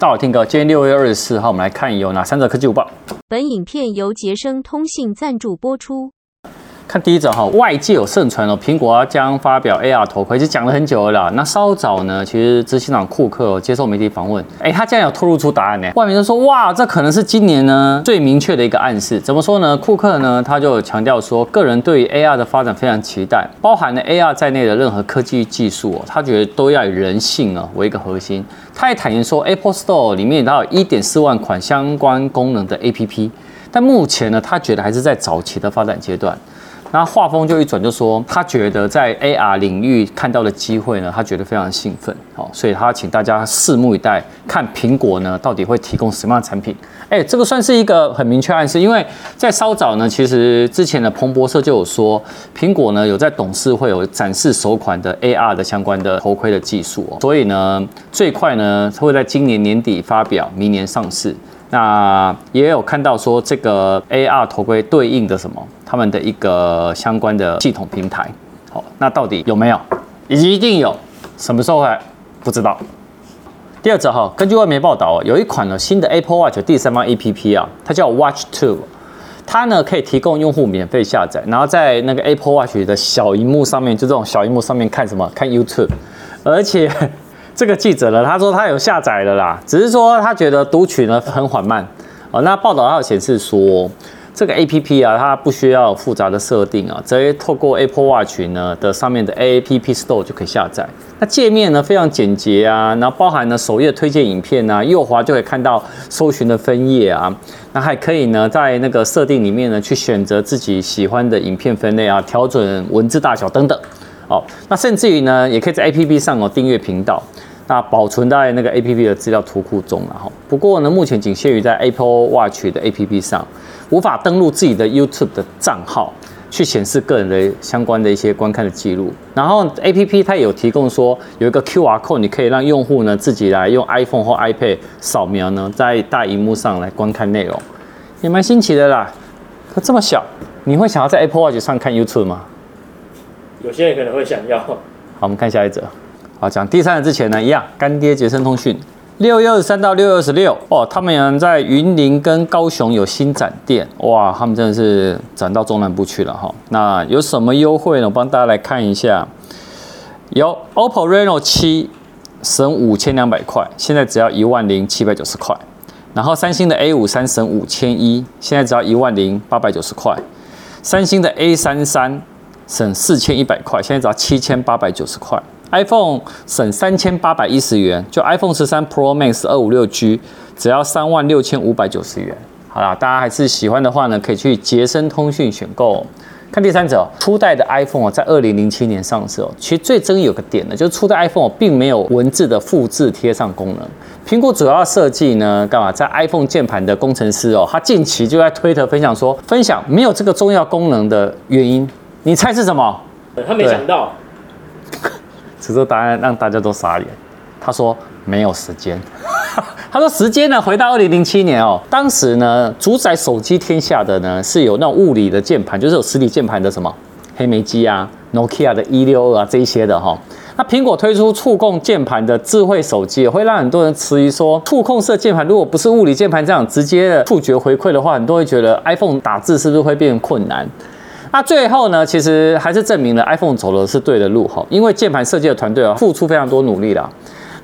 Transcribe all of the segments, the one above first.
大家好，听哥，今天六月二十四号，我们来看有哪三则科技午报。本影片由杰生通信赞助播出。看第一则哈，外界有盛传哦，苹果将发表 AR 头盔，就讲了很久了啦。那稍早呢，其实执行长库克接受媒体访问，哎，他竟然有透露出答案呢。外面就说哇，这可能是今年呢最明确的一个暗示。怎么说呢？库克呢，他就强调说，个人对于 AR 的发展非常期待，包含了 AR 在内的任何科技技术哦，他觉得都要以人性啊为一个核心。他也坦言说，Apple Store 里面它有一点四万款相关功能的 APP，但目前呢，他觉得还是在早期的发展阶段。那画风就一转，就说他觉得在 AR 领域看到的机会呢，他觉得非常兴奋，好，所以他请大家拭目以待，看苹果呢到底会提供什么样的产品。哎，这个算是一个很明确暗示，因为在稍早呢，其实之前的彭博社就有说，苹果呢有在董事会有展示首款的 AR 的相关的头盔的技术，所以呢最快呢会在今年年底发表，明年上市。那也有看到说这个 AR 头盔对应的什么？他们的一个相关的系统平台。好，那到底有没有？一定有，什么时候会？不知道。第二则哈，根据外媒报道，有一款呢新的 Apple Watch 第三方 APP 啊，它叫 Watch Two，它呢可以提供用户免费下载，然后在那个 Apple Watch 的小荧幕上面，就这种小荧幕上面看什么？看 YouTube，而且。这个记者呢，他说他有下载了啦，只是说他觉得读取呢很缓慢哦。那报道还有显示说，这个 APP 啊，它不需要复杂的设定啊，直接透过 Apple Watch 呢的上面的 APP Store 就可以下载。那界面呢非常简洁啊，然后包含呢首页推荐影片啊，右滑就可以看到搜寻的分页啊，那还可以呢在那个设定里面呢去选择自己喜欢的影片分类啊，调整文字大小等等。哦，那甚至于呢，也可以在 APP 上哦订阅频道。那保存在那个 A P P 的资料图库中了哈。不过呢，目前仅限于在 Apple Watch 的 A P P 上，无法登录自己的 YouTube 的账号去显示个人的相关的一些观看的记录。然后 A P P 它有提供说有一个 Q R code，你可以让用户呢自己来用 iPhone 或 iPad 扫描呢，在大荧幕上来观看内容，也蛮新奇的啦。它这么小，你会想要在 Apple Watch 上看 YouTube 吗？有些人可能会想要。好，我们看下一则。好，讲第三者之前呢，一样，干爹杰森通讯，六月二十三到六月二十六，哦，他们有人在云林跟高雄有新展店，哇，他们真的是展到中南部去了哈。那有什么优惠呢？我帮大家来看一下，有 OPPO Reno 七省五千两百块，现在只要一万零七百九十块。然后三星的 A 五三省五千一，现在只要一万零八百九十块。三星的 A 三三省四千一百块，现在只要七千八百九十块。iPhone 省三千八百一十元，就 iPhone 十三 Pro Max 二五六 G 只要三万六千五百九十元。好啦，大家还是喜欢的话呢，可以去杰森通讯选购。看第三者，初代的 iPhone 在二零零七年上市哦。其实最争议有个点呢，就是初代 iPhone 并没有文字的复制贴上功能。苹果主要设计呢，干嘛？在 iPhone 键盘的工程师哦，他近期就在推特分享说，分享没有这个重要功能的原因。你猜是什么？他没想到。此时答案让大家都傻眼。他说没有时间。他说时间呢，回到二零零七年哦，当时呢，主宰手机天下的呢是有那种物理的键盘，就是有实体键盘的什么黑莓机啊、Nokia 的一六二啊这一些的哈。那苹果推出触控键盘的智慧手机，会让很多人质疑说，触控式键盘如果不是物理键盘这样直接的触觉回馈的话，很多人会觉得 iPhone 打字是不是会变困难？那最后呢，其实还是证明了 iPhone 走的是对的路哈，因为键盘设计的团队啊，付出非常多努力了。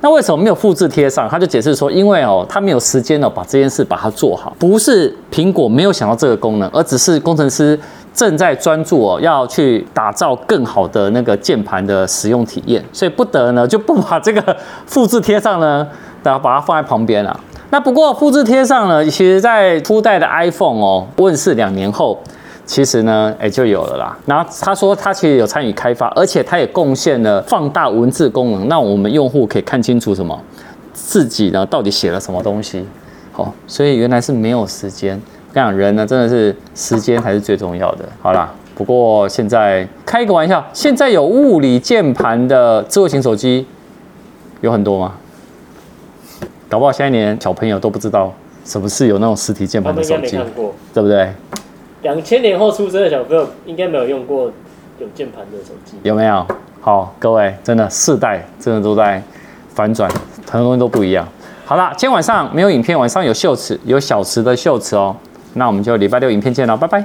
那为什么没有复制贴上？他就解释说，因为哦，他没有时间哦，把这件事把它做好。不是苹果没有想到这个功能，而只是工程师正在专注哦，要去打造更好的那个键盘的使用体验，所以不得呢就不把这个复制贴上呢，然后把它放在旁边了。那不过复制贴上呢，其实在初代的 iPhone 哦问世两年后。其实呢，哎，就有了啦。然后他说他其实有参与开发，而且他也贡献了放大文字功能，让我们用户可以看清楚什么自己呢到底写了什么东西。好，所以原来是没有时间。我讲人呢，真的是时间才是最重要的。好啦，不过现在开一个玩笑，现在有物理键盘的智慧型手机有很多吗？搞不好现在连小朋友都不知道什么是有那种实体键盘的手机，对不对？两千年后出生的小朋友应该没有用过有键盘的手机，有没有？好，各位，真的世代真的都在反转，很多东西都不一样。好了，今天晚上没有影片，晚上有秀池，有小池的秀池哦。那我们就礼拜六影片见了，拜拜。